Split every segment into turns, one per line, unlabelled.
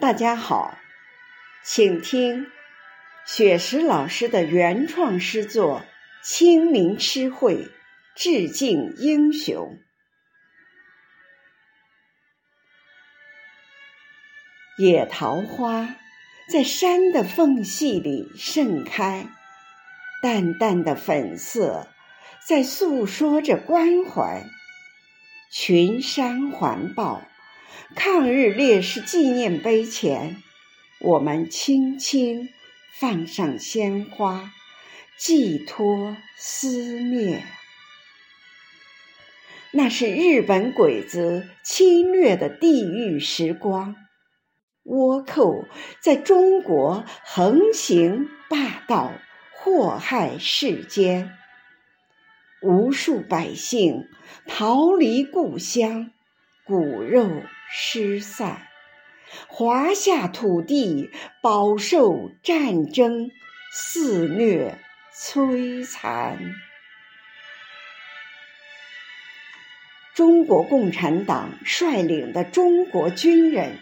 大家好，请听雪石老师的原创诗作《清明诗会》，致敬英雄。野桃花在山的缝隙里盛开，淡淡的粉色在诉说着关怀。群山环抱。抗日烈士纪念碑前，我们轻轻放上鲜花，寄托思念。那是日本鬼子侵略的地狱时光，倭寇在中国横行霸道，祸害世间，无数百姓逃离故乡，骨肉。失散，华夏土地饱受战争肆虐摧残。中国共产党率领的中国军人，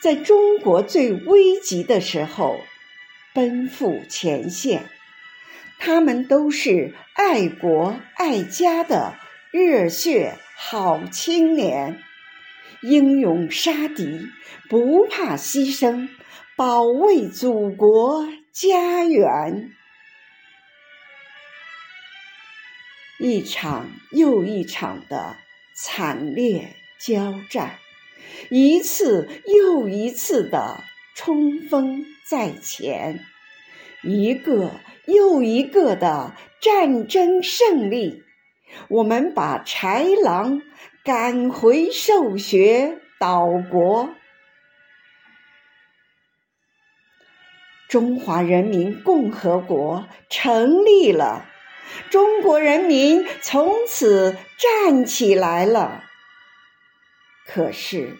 在中国最危急的时候奔赴前线，他们都是爱国爱家的热血好青年。英勇杀敌，不怕牺牲，保卫祖国家园。一场又一场的惨烈交战，一次又一次的冲锋在前，一个又一个的战争胜利。我们把豺狼赶回兽学岛国，中华人民共和国成立了，中国人民从此站起来了。可是，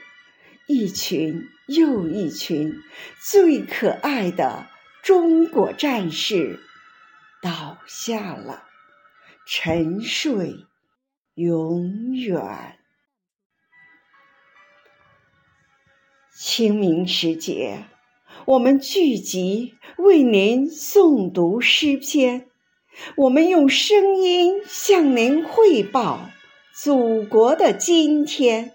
一群又一群最可爱的中国战士倒下了。沉睡，永远。清明时节，我们聚集为您诵读诗篇，我们用声音向您汇报祖国的今天，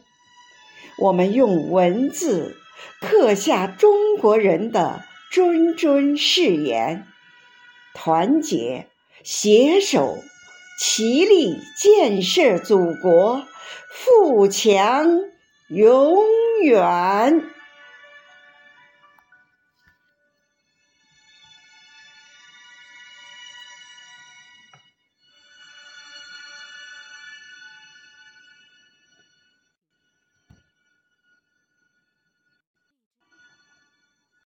我们用文字刻下中国人的谆谆誓言，团结携手。齐力建设祖国，富强永远。